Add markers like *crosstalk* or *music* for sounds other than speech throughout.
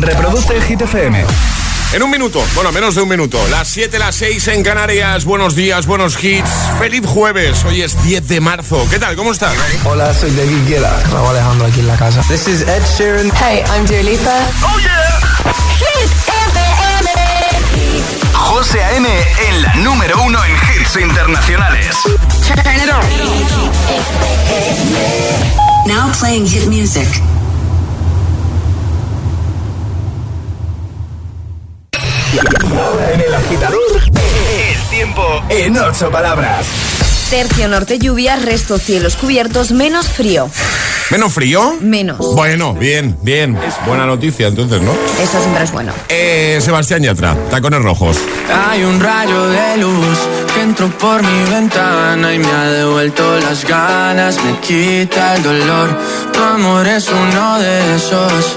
Reproduce Hit FM. En un minuto, bueno, menos de un minuto. Las 7, las 6 en Canarias. Buenos días, buenos hits. Feliz jueves. Hoy es 10 de marzo. ¿Qué tal? ¿Cómo estás? Hola, soy David Guetta. Raúl Alejandro aquí en la casa. This is Ed Sheeran. Hey, I'm Dua Lipa. ¡Oh, yeah! Hit FM. José A.M. en la número uno en hits internacionales. Turn it on. Now playing hit music. En el agitador, el tiempo en ocho palabras. Tercio norte lluvia, resto cielos cubiertos, menos frío. ¿Menos frío? Menos. Bueno, bien, bien. Es buena noticia entonces, ¿no? Eso siempre es bueno. Eh, Sebastián Yatra, tacones rojos. Hay un rayo de luz que entró por mi ventana y me ha devuelto las ganas, me quita el dolor. Tu amor es uno de esos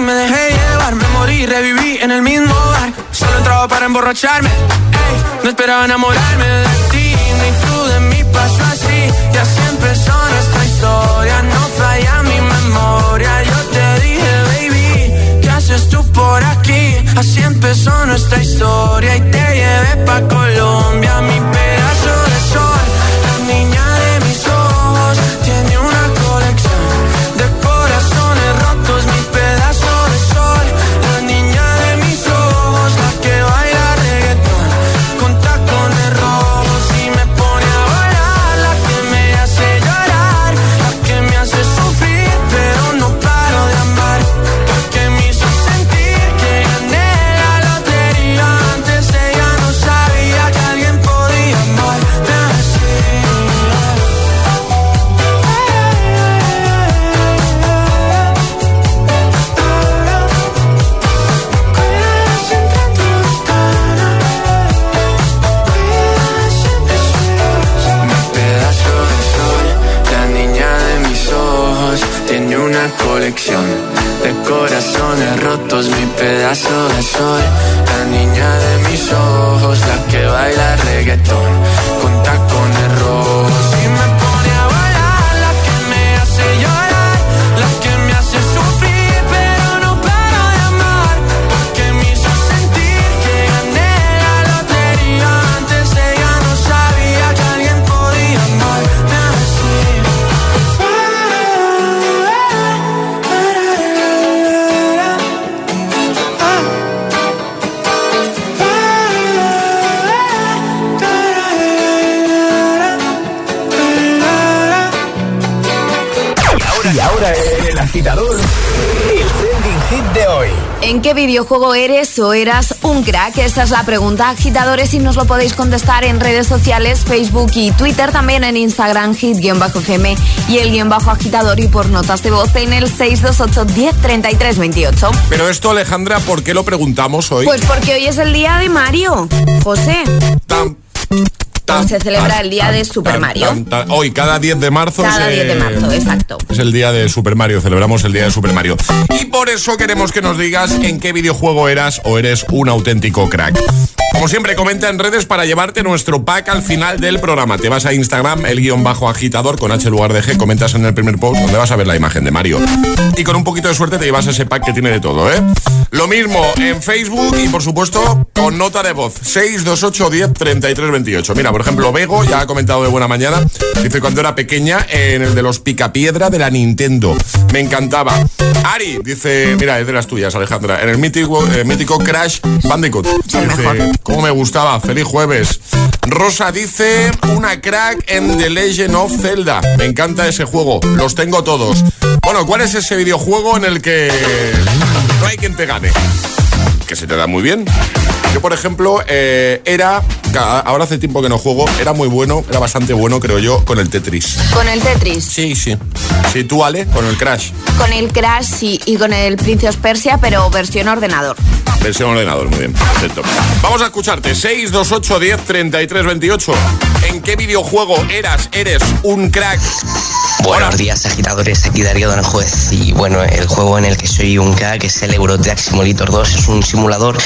me dejé llevar, me morí, reviví en el mismo bar. Solo entraba para emborracharme, no esperaba enamorarme de ti, ni tú de mí pasó así. Y así empezó nuestra historia, no falla mi memoria. Yo te dije, baby, ¿qué haces tú por aquí? Así empezó nuestra historia y te llevé pa' Colombia, mi pedazo agitador, el trending hit de hoy. ¿En qué videojuego eres o eras un crack? Esa es la pregunta, agitadores, y nos lo podéis contestar en redes sociales, Facebook y Twitter, también en Instagram, hit-fm y el guion bajo agitador y por notas de voz en el 628 10 33 28. Pero esto, Alejandra, ¿por qué lo preguntamos hoy? Pues porque hoy es el día de Mario. José, Se celebra el día de Super Mario. Hoy, cada 10 de marzo. cada se- 10 de marzo, exacto. Es el día de Super Mario, celebramos el día de Super Mario. Y por eso queremos que nos digas en qué videojuego eras o eres un auténtico crack. Como siempre, comenta en redes para llevarte nuestro pack al final del programa. Te vas a Instagram, el guion bajo agitador con H lugar de G, comentas en el primer post donde vas a ver la imagen de Mario. Y con un poquito de suerte te llevas ese pack que tiene de todo, ¿eh? Lo mismo en Facebook y por supuesto con nota de voz 628 10 33 28. Mira, por ejemplo, Bego ya ha comentado de buena mañana. Dice cuando era pequeña en el de los picapiedra de la Nintendo. Me encantaba. Ari dice, mira, es de las tuyas, Alejandra. En el mítico, eh, mítico Crash Bandicoot. Dice, ¿cómo me gustaba? Feliz jueves. Rosa dice, una crack en The Legend of Zelda. Me encanta ese juego. Los tengo todos. Bueno, ¿cuál es ese videojuego en el que no hay quien te gane? Que se te da muy bien. Yo, por ejemplo, eh, era, ahora hace tiempo que no juego, era muy bueno, era bastante bueno, creo yo, con el Tetris. ¿Con el Tetris? Sí, sí. Sí, tú, Ale, con el Crash. Con el Crash, sí, y con el Princess Persia, pero versión ordenador. Versión ordenador, muy bien, perfecto. Vamos a escucharte, 628 10 33 28. ¿En qué videojuego eras, eres un crack? Buenos días, agitadores. Aquí Darío Don Juez. Y bueno, el juego en el que soy un crack es el Eurotrack Simulator 2. Es un simulador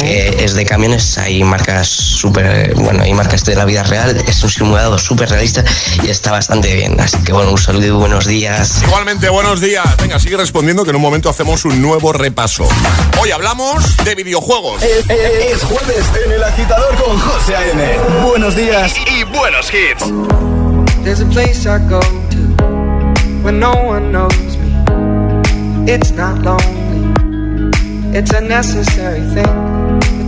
que es de camiones. Hay marcas súper. Bueno, hay marcas de la vida real. Es un simulador súper realista y está bastante bien. Así que bueno, un saludo y buenos días. Igualmente, buenos días. Venga, sigue respondiendo que en un momento hacemos un nuevo repaso. Hoy hablamos de videojuegos. Es, es- es jueves en el agitador con José A.M. Buenos días y buenos hits. There's a place I go to when no one knows me. It's not lonely, it's a necessary thing.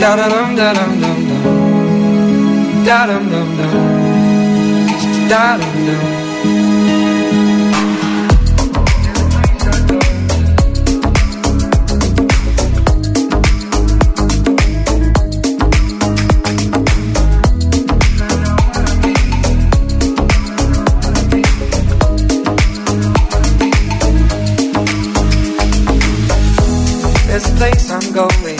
Da da dum da dum dum dum. Da dum dum dum. Da dum dum. A place I'm going.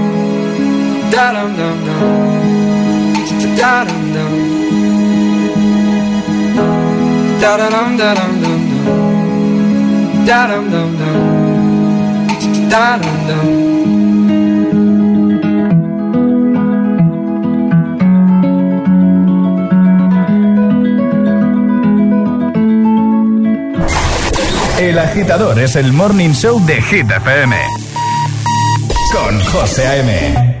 El agitador es el morning show de Hit FM. Con José A.M.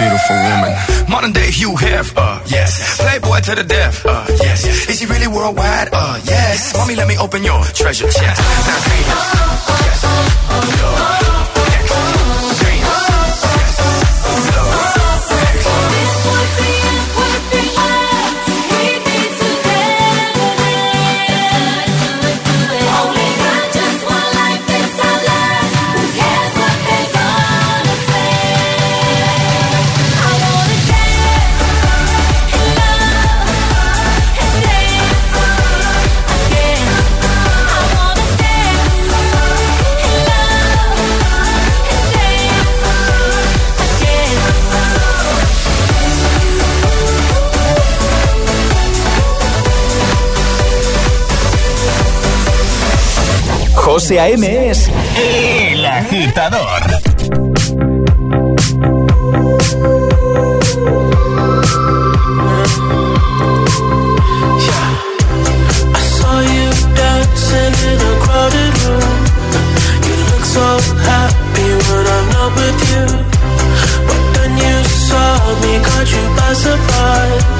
Beautiful woman. Modern day Hugh Hef, uh, yes. Playboy to the death, uh, yes. Is she really worldwide? Uh, yes. Mommy, let me open your treasure chest. Now, yes. You. But then you saw me, caught you by surprise.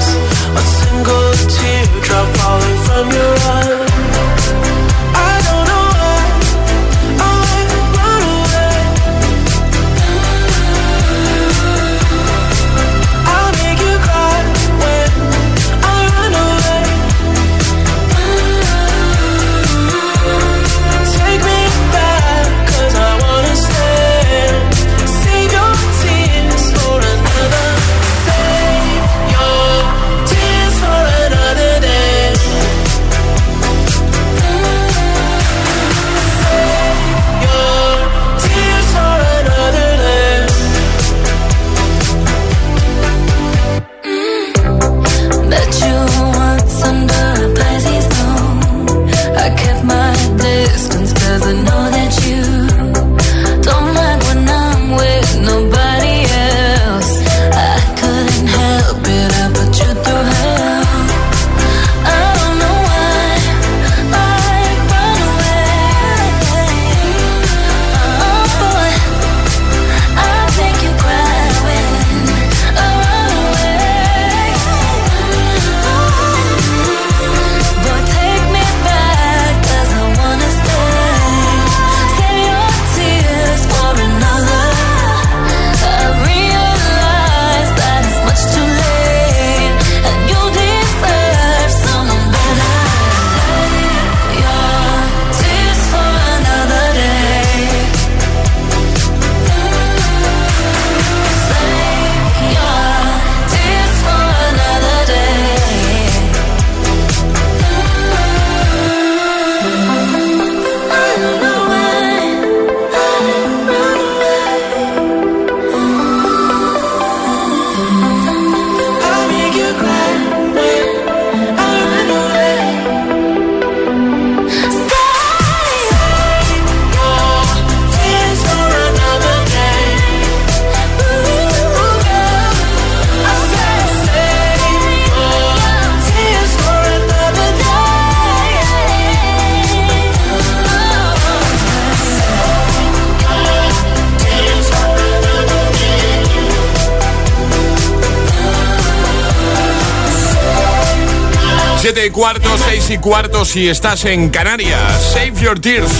7 y cuarto, 6 y cuarto si estás en Canarias. Save your tears.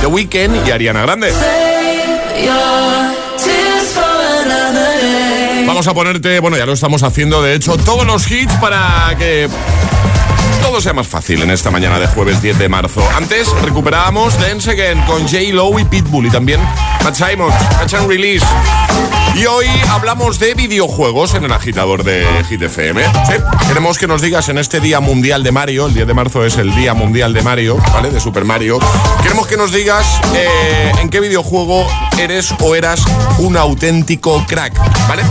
The Weeknd y Ariana Grande. Vamos a ponerte, bueno, ya lo estamos haciendo, de hecho, todos los hits para que todo sea más fácil en esta mañana de jueves 10 de marzo. Antes recuperábamos Dance Again con J. Lowe y Pitbull y también Matt Simon, Catch and Release. Y hoy hablamos de videojuegos en el agitador de Hit FM. Sí, queremos que nos digas en este Día Mundial de Mario, el 10 de marzo es el Día Mundial de Mario, ¿vale? De Super Mario. Queremos que nos digas eh, en qué videojuego eres o eras un auténtico crack, ¿vale?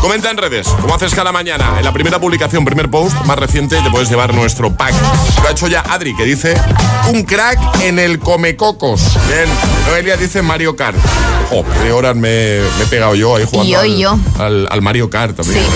Comenta en redes, como haces cada mañana. En la primera publicación, primer post, más reciente, te puedes llevar nuestro pack. Lo ha hecho ya Adri, que dice un crack en el Comecocos. Bien, Noelia dice Mario Kart. Oh, qué horas me, he pegado yo ahí Y yo, al, y yo. Al, al Mario Kart también. Sí.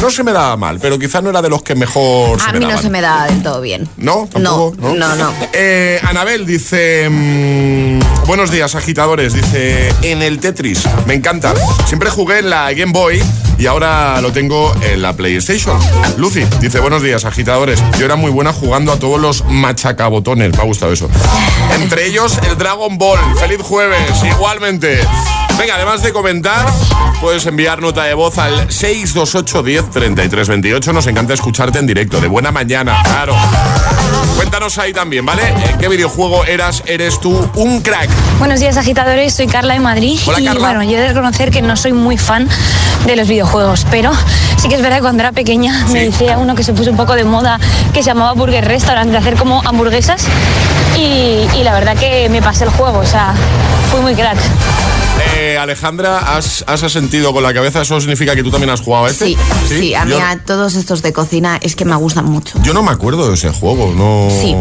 No se me daba mal, pero quizás no era de los que mejor se A me mí no se me da del todo bien. ¿No? ¿Tampoco? No, no, no. Eh, Anabel dice... mm, Buenos días, agitadores. Dice, en el Tetris. Me encanta. Siempre jugué en la Game Boy y ahora lo tengo en la PlayStation. Lucy dice, buenos días, agitadores. Yo era muy buena jugando a todos los machacabotones. Me ha gustado eso. Entre ellos, el Dragon Ball. Feliz jueves, igualmente. Venga, además de comentar, puedes enviar nota de voz al 628 10 33 28. Nos encanta escucharte en directo. De buena mañana, claro. Cuéntanos ahí también, ¿vale? ¿En qué videojuego eras, eres tú un crack? Buenos días, agitadores. Soy Carla de Madrid. Hola, y Carla. bueno, yo he de reconocer que no soy muy fan de los videojuegos, pero sí que es verdad que cuando era pequeña me decía uno que se puso un poco de moda que se llamaba Burger Restaurant, de hacer como hamburguesas. Y, y la verdad que me pasé el juego, o sea, fui muy crack. Eh, Alejandra, ¿has, has asentido con la cabeza? ¿Eso significa que tú también has jugado a este? Sí, sí, a mí Yo, a todos estos de cocina es que me gustan mucho. yo no me acuerdo de ese juego, no... Sí.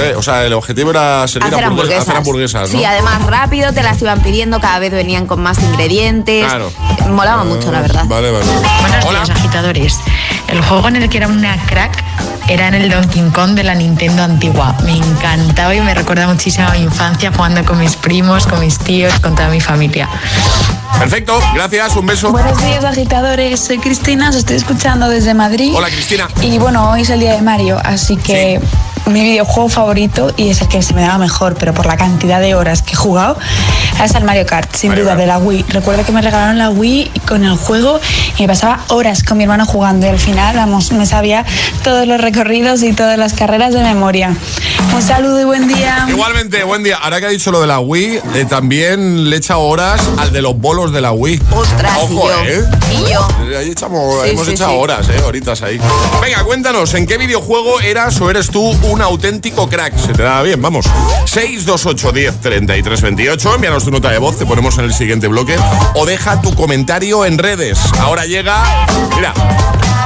Eh, o sea, el objetivo era servir Hacer hamburgue- hamburguesas. hacer hamburguesas, ¿no? Sí, además rápido, te las iban pidiendo, cada vez venían con más ingredientes. Claro. Molaba mucho, la verdad. Vale, vale. Buenos días, agitadores. El juego en el que era una crack era en el Donkey Kong de la Nintendo antigua. Me encantaba y me recuerda muchísimo a mi infancia jugando con mis primos, con mis tíos, con toda mi familia. Perfecto, gracias, un beso. Buenos días, agitadores. Soy Cristina, os estoy escuchando desde Madrid. Hola, Cristina. Y bueno, hoy es el día de Mario, así que mi videojuego favorito, y es el que se me daba mejor, pero por la cantidad de horas que he jugado, es el Mario Kart, sin Mario duda, Kart. de la Wii. Recuerdo que me regalaron la Wii con el juego y me pasaba horas con mi hermano jugando y al final, vamos, me sabía todos los recorridos y todas las carreras de memoria. Un saludo y buen día. Igualmente, buen día. Ahora que ha dicho lo de la Wii, eh, también le he echado horas al de los bolos de la Wii. Ostras, y Ojo, yo. ¿eh? Y yo. Eh, Ahí echamos, Sí, hemos sí, echado sí. horas, eh, horitas ahí. Venga, cuéntanos, ¿en qué videojuego eras o eres tú un auténtico crack? Se te da bien, vamos. 628 10 33 28, envíanos tu nota de voz, te ponemos en el siguiente bloque. O deja tu comentario en redes. Ahora llega, mira,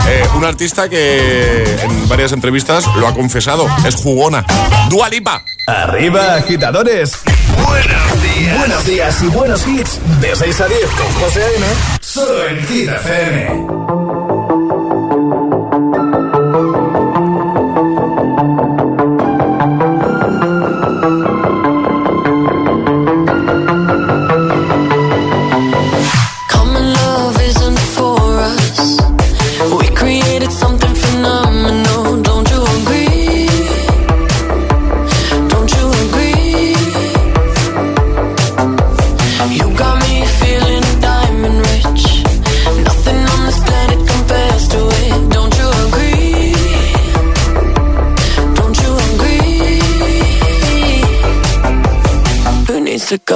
eh, un artista que en varias entrevistas lo ha confesado, es jugona. Dua Lipa. Arriba, agitadores. Buenos días. Buenos días y buenos hits. De 6 a 10 con José A.M. Solo en Hit FM.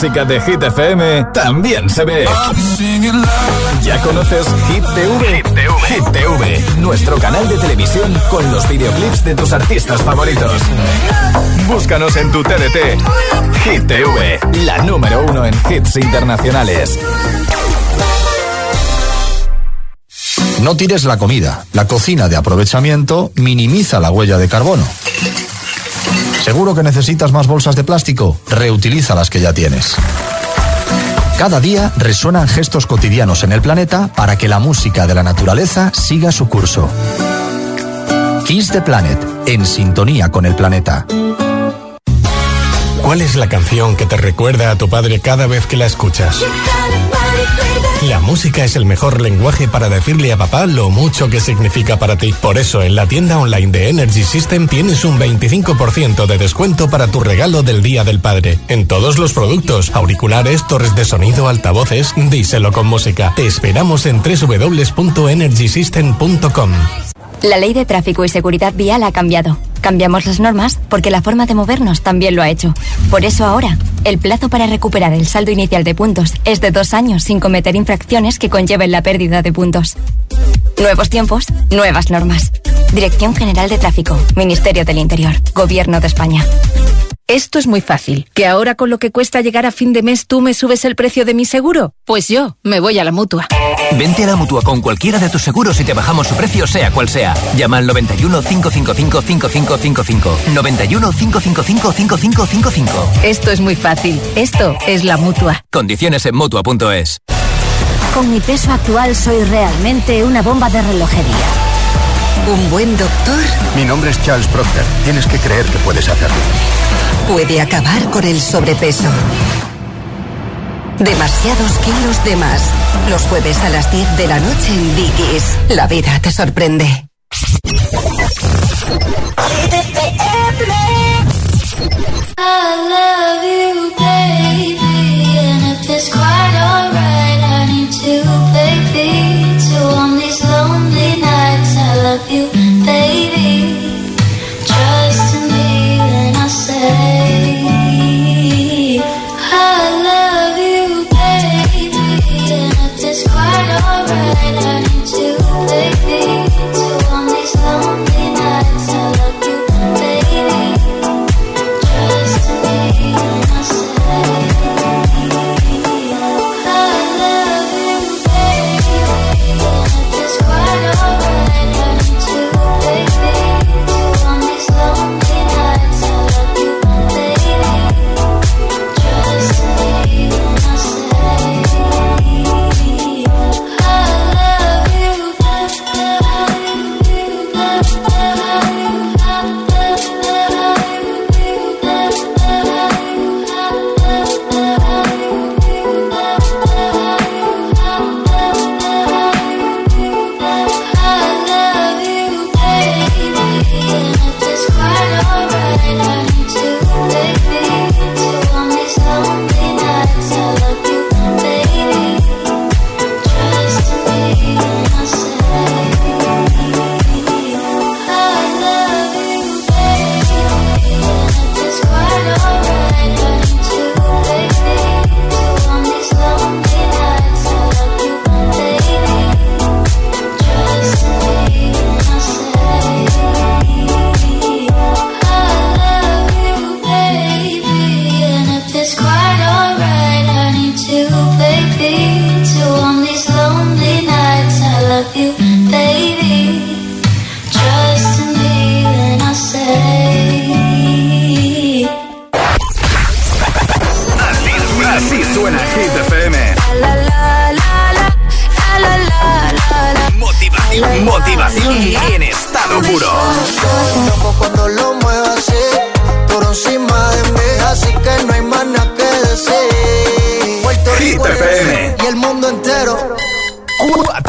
Música de Hit FM también se ve. ¿Ya conoces Hit TV? Hit TV, nuestro canal de televisión con los videoclips de tus artistas favoritos. Búscanos en tu TDT. Hit TV, la número uno en hits internacionales. No tires la comida. La cocina de aprovechamiento minimiza la huella de carbono. ¿Seguro que necesitas más bolsas de plástico? Reutiliza las que ya tienes. Cada día resuenan gestos cotidianos en el planeta para que la música de la naturaleza siga su curso. Kiss the Planet, en sintonía con el planeta. ¿Cuál es la canción que te recuerda a tu padre cada vez que la escuchas? La música es el mejor lenguaje para decirle a papá lo mucho que significa para ti. Por eso en la tienda online de Energy System tienes un 25% de descuento para tu regalo del Día del Padre. En todos los productos, auriculares, torres de sonido, altavoces, díselo con música. Te esperamos en www.energysystem.com. La ley de tráfico y seguridad vial ha cambiado. Cambiamos las normas porque la forma de movernos también lo ha hecho. Por eso ahora, el plazo para recuperar el saldo inicial de puntos es de dos años sin cometer infracciones que conlleven la pérdida de puntos. Nuevos tiempos, nuevas normas. Dirección General de Tráfico, Ministerio del Interior, Gobierno de España. Esto es muy fácil. ¿Que ahora con lo que cuesta llegar a fin de mes tú me subes el precio de mi seguro? Pues yo me voy a la mutua. Vente a la mutua con cualquiera de tus seguros y te bajamos su precio, sea cual sea. Llama al 91 555 5555. 91 555 5555. Esto es muy fácil. Esto es la mutua. Condiciones en mutua.es. Con mi peso actual soy realmente una bomba de relojería. ¿Un buen doctor? Mi nombre es Charles Proctor. Tienes que creer que puedes hacerlo. Puede acabar con el sobrepeso. Demasiados kilos de más. Los jueves a las 10 de la noche en Dickies. La vida te sorprende.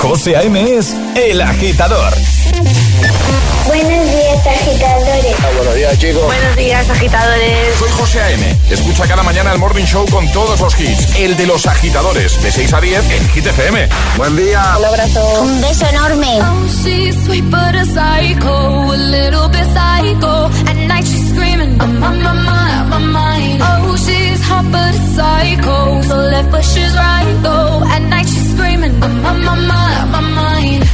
José A.M. es El Agitador. Buenos días, agitadores. buenos días, chicos. Buenos días, agitadores. Soy José A.M. Escucha cada mañana el Morning Show con todos los hits. El de los agitadores, de 6 a 10 en Hit FM. Buen día. Un abrazo. Un beso enorme. Oh, she's sweet but a psycho, a little bit psycho. At night she's screaming, I'm on my mind, my mind. Oh, she's hot but a psycho, so left but she's right though. At night she's screaming, I'm on my mind, my mind.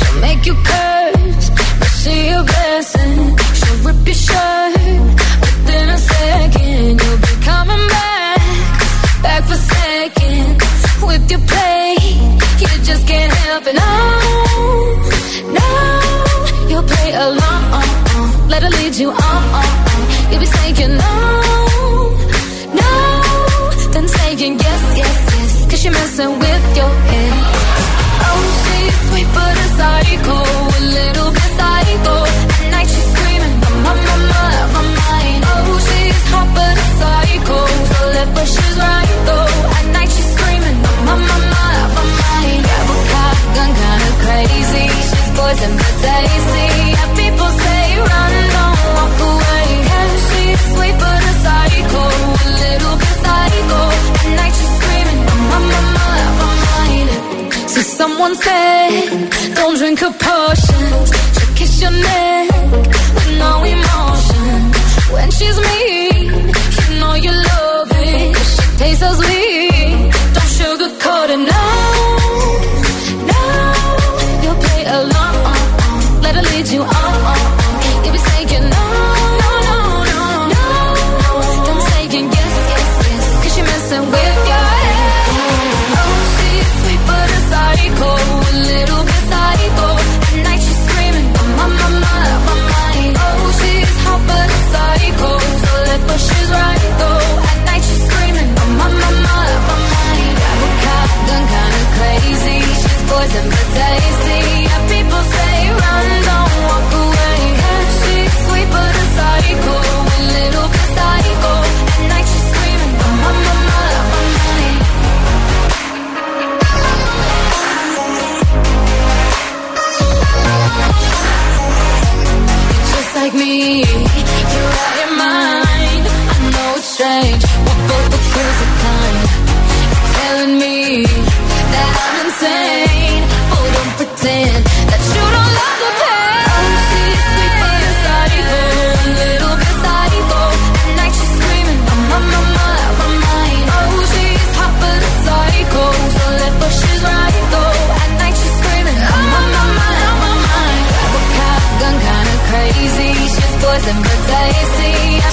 She'll make you curse, but she a blessing. She'll rip your shirt within a second. You'll be coming back, back for second. With your play, you just can't help it. No, no, you'll play along. Let her lead you on. You'll be saying no, no, then saying yes, yes, yes. You're messing with your head. Oh, she's sweet but a psycho, a little bit psycho. At night she's screaming, I'm on my mind, my mind. Oh, she's hot but a psycho, so left but she's right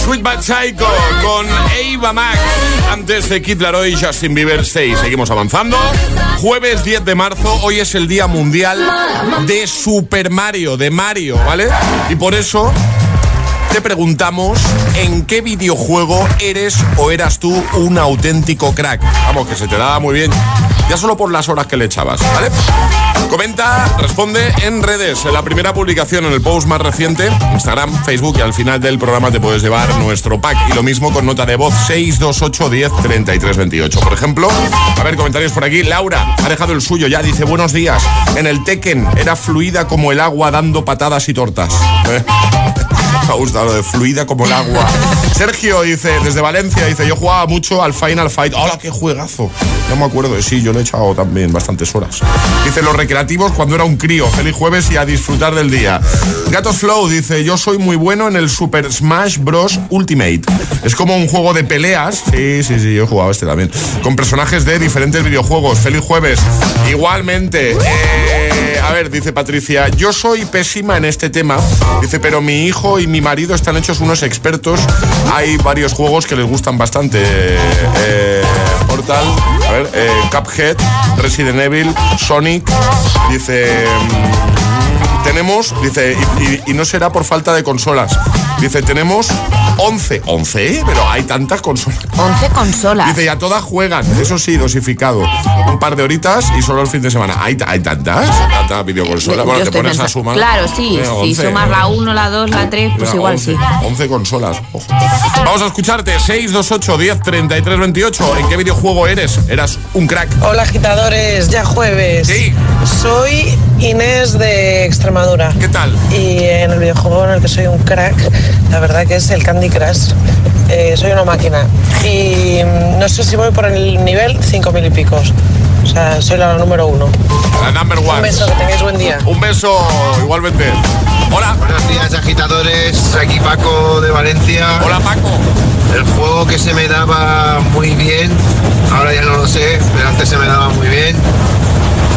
Sweet Bad Psycho con Ava Max. Antes de Kid Laroi y Justin Bieber 6. Seguimos avanzando. Jueves 10 de marzo. Hoy es el Día Mundial de Super Mario, de Mario, ¿vale? Y por eso te preguntamos en qué videojuego eres o eras tú un auténtico crack. Vamos, que se te daba muy bien. Ya solo por las horas que le echabas, ¿vale? Comenta, responde en redes. En la primera publicación, en el post más reciente, Instagram, Facebook y al final del programa te puedes llevar nuestro pack. Y lo mismo con nota de voz 628 10 33 28. Por ejemplo, a ver, comentarios por aquí. Laura ha dejado el suyo ya, dice buenos días. En el Tekken era fluida como el agua dando patadas y tortas. *laughs* *laughs* Me ha gustado lo de fluida como el agua. *laughs* Sergio dice, desde Valencia, dice, yo jugaba mucho al Final Fight. ¡Hola, qué juegazo! No me acuerdo sí, yo lo he echado también bastantes horas. Dice, los recreativos cuando era un crío. Feliz jueves y a disfrutar del día. Gatos Flow dice, yo soy muy bueno en el Super Smash Bros. Ultimate. Es como un juego de peleas. Sí, sí, sí, yo he jugado este también. Con personajes de diferentes videojuegos. Feliz jueves. Igualmente. Eh, a ver, dice Patricia, yo soy pésima en este tema. Dice, pero mi hijo y mi marido están hechos unos expertos. Hay varios juegos que les gustan bastante. Eh, Portal, a ver, eh, Cuphead, Resident Evil, Sonic. Dice. Tenemos, dice, y, y- y no será por falta de consolas. Dice, tenemos 11. 11, pero hay tantas consolas. 11 consolas. Dice, ya todas juegan, eso sí, dosificado. Un par de horitas y solo el fin de semana. ¿Hay, hay tantas? ¿Tantas videoconsolas? Yo Bueno, te estoy pones a sumar. Claro, sí. Eh, Si 11. sumas la 1, la 2, la 3, pues Mira, igual 11, sí. 11 consolas. Ojo. Vamos a escucharte. 628 10 33 28. ¿En qué videojuego eres? Eras un crack. Hola agitadores, ya jueves. Sí. Soy Inés de Extremadura. ¿Qué tal? Y en el videojuego en el que soy un crack, la verdad que es el Candy Crush. Eh, soy una máquina. Y mm, no sé si voy por el nivel 5000 y picos. O sea, soy la número uno. La number one. Un beso, que tengáis buen día. Un beso, igualmente. Hola. Buenos días, agitadores. Aquí Paco de Valencia. Hola, Paco. El juego que se me daba muy bien, ahora ya no lo sé, pero antes se me daba muy bien.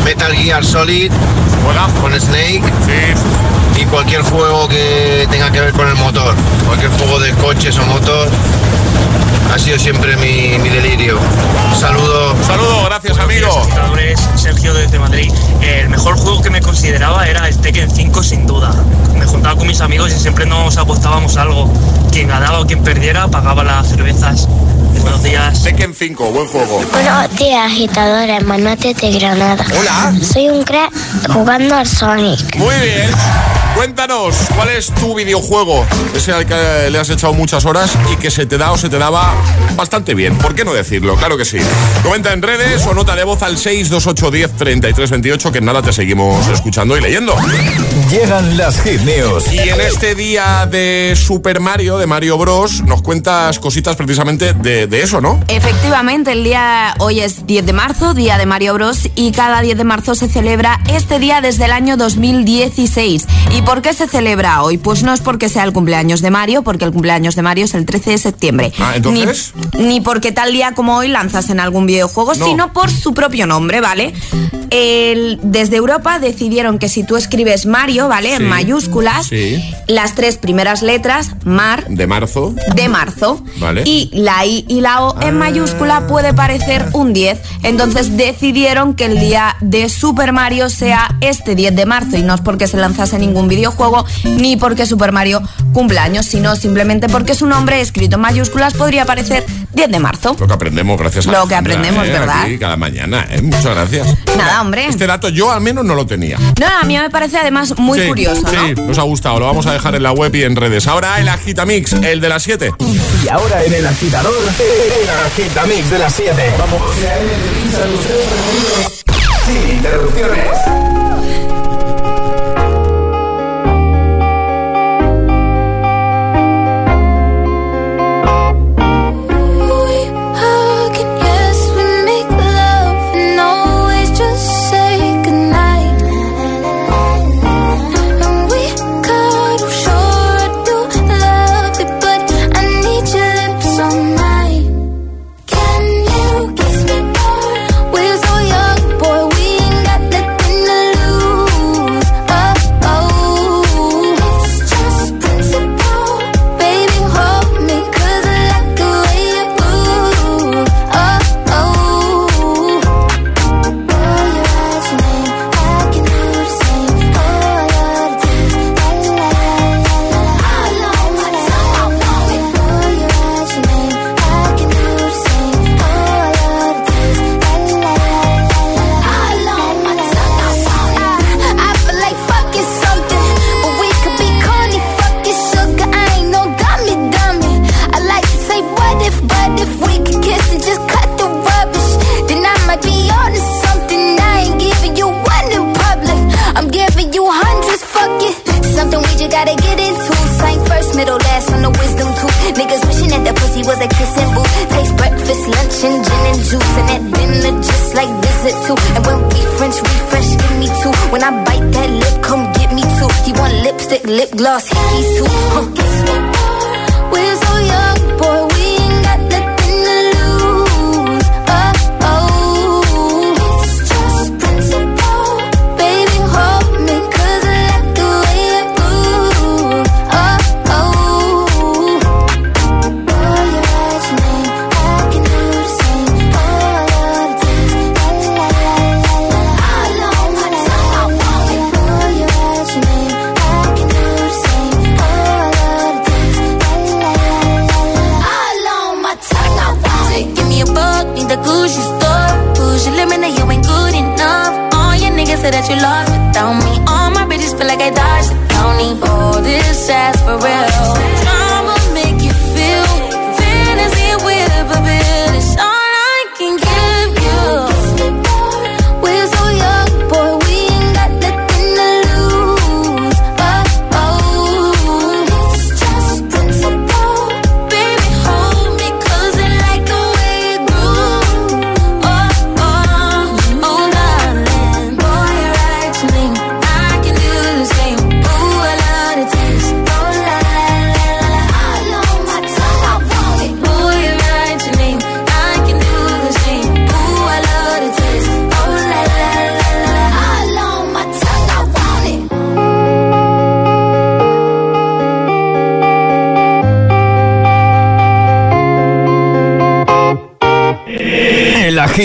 Metal Gear Solid con Snake y cualquier juego que tenga que ver con el motor, cualquier juego de coches o motor, ha sido siempre mi, mi delirio. Un saludo. Saludo, gracias amigo. Sergio desde Madrid. El mejor juego que me consideraba era el Tekken 5 sin duda. Me juntaba con mis amigos y siempre nos apostábamos algo. Quien ganaba o quien perdiera pagaba las cervezas. Buenos días. Tekken 5, buen juego. Buenos días, agitadores, Manate de Granada. Hola. Soy un crack jugando al Sonic. Muy bien. Cuéntanos, ¿cuál es tu videojuego? Ese al que le has echado muchas horas y que se te da o se te daba bastante bien. ¿Por qué no decirlo? Claro que sí. Comenta en redes o nota de voz al 628103328 que en nada te seguimos escuchando y leyendo. Llegan las hit news. Y en este día de Super Mario, de Mario Bros, nos cuentas cositas precisamente de, de eso, ¿no? Efectivamente, el día hoy es 10 de marzo, día de Mario Bros. Y cada 10 de marzo se celebra este día desde el año 2016. ¿Y por qué se celebra hoy? Pues no es porque sea el cumpleaños de Mario, porque el cumpleaños de Mario es el 13 de septiembre. Ah, ¿entonces? Ni, ni porque tal día como hoy lanzas en algún videojuego, No. sino por su propio nombre, ¿vale? El- desde Europa decidieron que si tú escribes Mario, ¿vale? Sí. En mayúsculas, Sí. las tres primeras letras, Mar, De marzo. de marzo. Vale. Y la I y la O en mayúscula puede parecer un 10. Entonces decidieron que el día de Super Mario sea este 10 de marzo. Y no es porque se lanzase ningún videojuego ni porque Super Mario cumple años, sino simplemente porque su nombre escrito en mayúsculas podría parecer 10 de marzo. Lo que aprendemos gracias a Lo que aprendemos, ¿eh? ¿verdad? Aquí cada mañana, ¿eh? Muchas gracias. Nada, hombre. Este dato yo al menos no lo tenía. No, a mí me parece además muy Sí, curioso, ¿no? Sí, nos ha gustado. Lo vamos a dejar en la web y en redes. Ahora el Agitamix, el de las 7. Y ahora en el agitador, el agitamix de las 7. Vamos. Sin interrupciones. gotta get into. Sign first, middle, last on the wisdom tooth. Niggas wishing that the pussy was a kissing booth. Taste breakfast, lunch, and gin and juice. And that dinner, just like visit too. And when we French refresh, give me two. When I bite that lip, come get me two. You want lipstick, lip gloss, hickeys too. Huh. We'll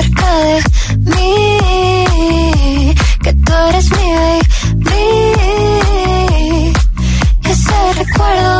cerca de mí, que tú eres mi baby. Ese recuerdo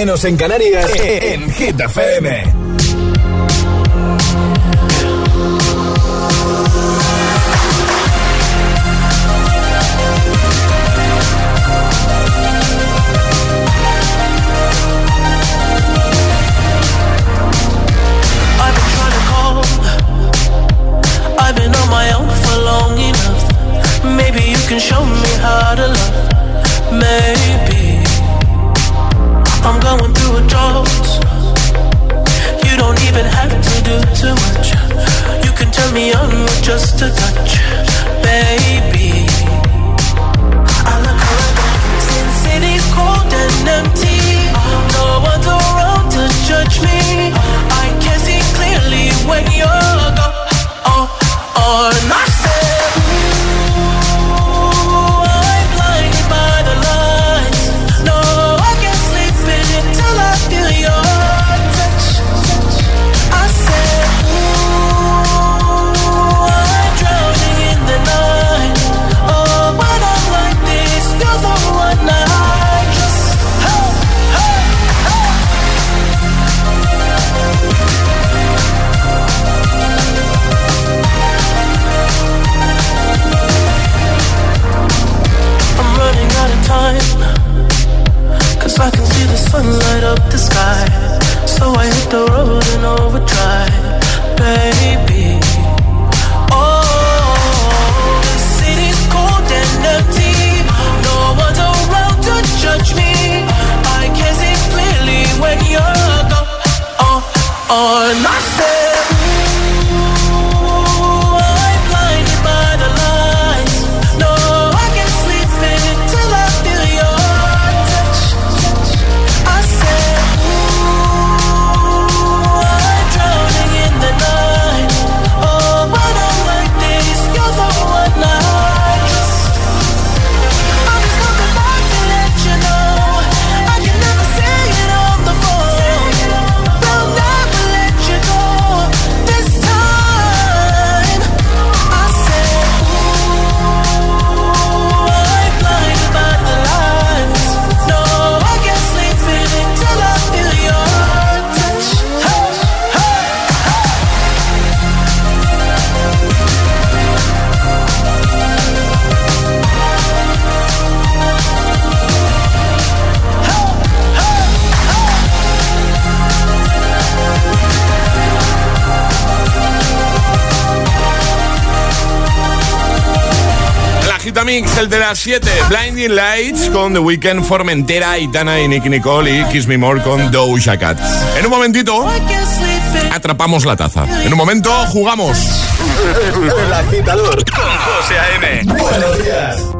menos en Canarias, las 7, Blinding Lights con The Weeknd, Formentera, Itana y Nick Nicole y Kiss Me More con Doja Cat. En un momentito, atrapamos la taza. En un momento, jugamos. *laughs* Buenos días.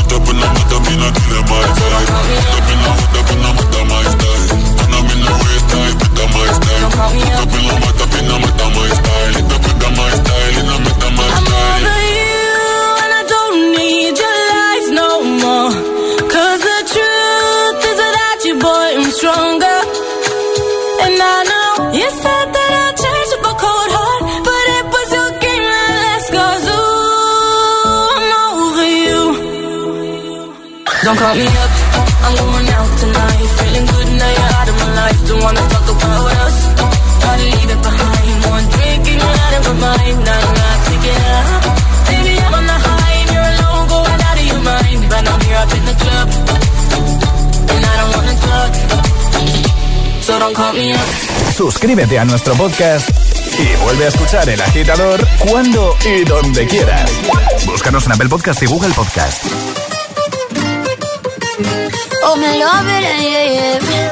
I'm over Don't call me up, I'm going out tonight. Feeling good now you're out of my life. Don't wanna talk about us. Gotta leave it behind. One drink and you're out of my mind. Not enough to get up. Baby, I'm on the high and you're alone, going out of your mind. But I'm here up in the club, and I don't wanna talk. So don't call me up. Suscríbete a nuestro podcast y vuelve a escuchar El Agitador cuando y donde quieras. Búscanos en Apple Podcast y Google Podcast. Oh, me love it, yeah, oh, yeah.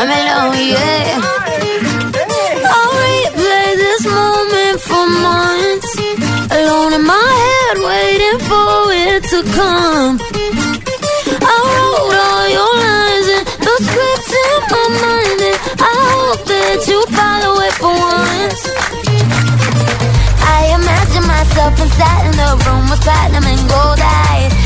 I'm alone, yeah. I'll replay this moment for months. Alone in my head, waiting for it to come. I wrote all your lines and the scripts in my mind, and I hope that you follow it for once. I imagine myself inside in the room with platinum and gold eyes.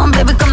know, but you don't, baby, come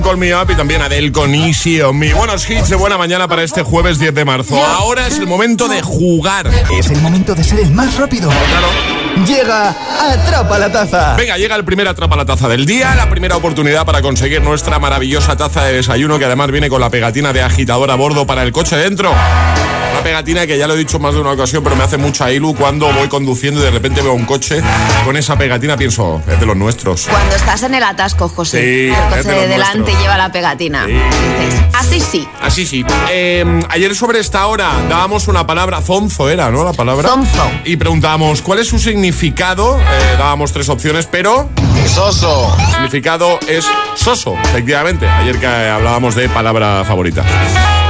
Don Call Me Up y también Adele con Easy on Me. Buenos hits de buena mañana para este jueves 10 de marzo. Ahora es el momento de jugar. Es el momento de ser el más rápido. Claro. Llega Atrapa la Taza. Venga, llega el primer Atrapa la Taza del día, la primera oportunidad para conseguir nuestra maravillosa taza de desayuno que además viene con la pegatina de agitador a bordo para el coche dentro. Una pegatina que ya lo he dicho más de una ocasión, pero me hace mucha ilu cuando voy conduciendo y de repente veo un coche con esa pegatina, pienso, es de los nuestros. Cuando estás en el atasco, José, Sí, el es coche de los de delante nuestros. lleva la pegatina. Dices, así sí. Así sí. Eh, ayer sobre esta hora dábamos una palabra, zonzo era, ¿no? La palabra. Zonzo. Y preguntábamos cuál es su significado. Eh, dábamos tres opciones, pero. Soso. El significado es soso, efectivamente. Ayer que hablábamos de palabra favorita.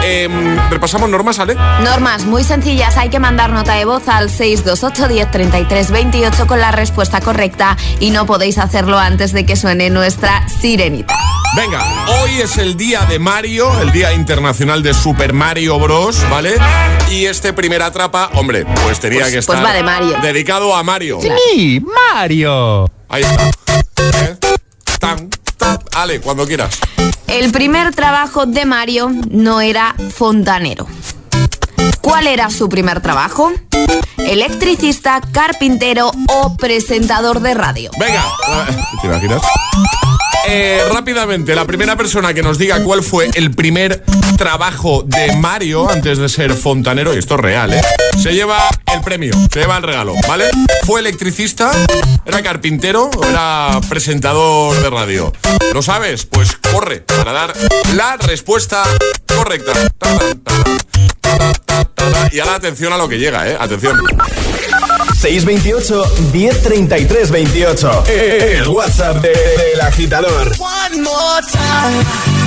Eh, repasamos normas, ¿sale? Normas muy sencillas, hay que mandar nota de voz al 628 10 33 28 con la respuesta correcta y no podéis hacerlo antes de que suene nuestra sirenita. Venga, hoy es el día de Mario, el día internacional de Super Mario Bros, ¿vale? Y este primer atrapa, hombre, pues tenía Pues- que pues estar va de Mario. dedicado a Mario. Sí, Mario. Ahí está. ¿Eh? Tan, tan. Ale, cuando quieras. El primer trabajo de Mario no era fontanero. ¿Cuál era su primer trabajo? Electricista, carpintero o presentador de radio. Venga, ¿te imaginas? Eh, rápidamente, la primera persona que nos diga cuál fue el primer trabajo de Mario antes de ser fontanero, y esto es real, ¿eh? Se lleva el premio, se lleva el regalo, ¿vale? ¿Fue electricista? ¿Era carpintero o era presentador de radio? ¿Lo sabes? Pues corre para dar la respuesta correcta. Ta, ta, ta, Y ahora atención a lo que llega, ¿eh? Atención. 628 1033 28. El WhatsApp de- del agitador. One more time.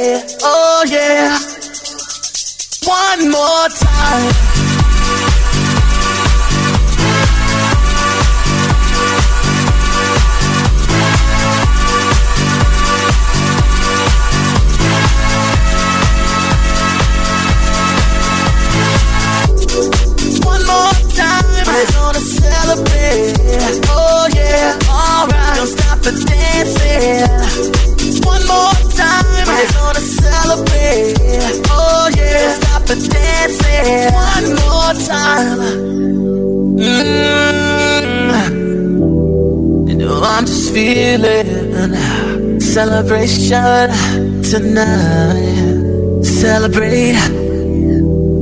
Celebrate. Oh yeah. One more time. Celebration tonight. Celebrate.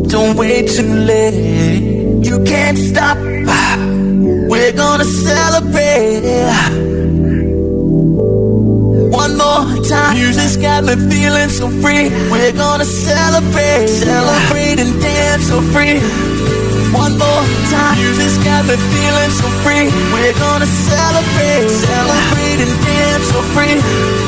Don't wait too late. You can't stop. We're gonna celebrate. One more time. Music's got me feeling so free. We're gonna celebrate. Celebrate and dance so free. One more time. Music's got me feeling so free. We're gonna celebrate. Celebrate and dance so free.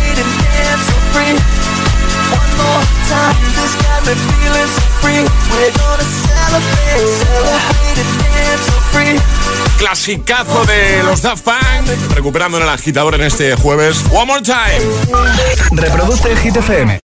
and dance so free. One more time. Music's got me feeling so free. We're gonna celebrate. Celebrate and dance so free. Clasicazo de los Daft Punk, recuperando en el agitador en este jueves. One more time. Reproduce Hit FM.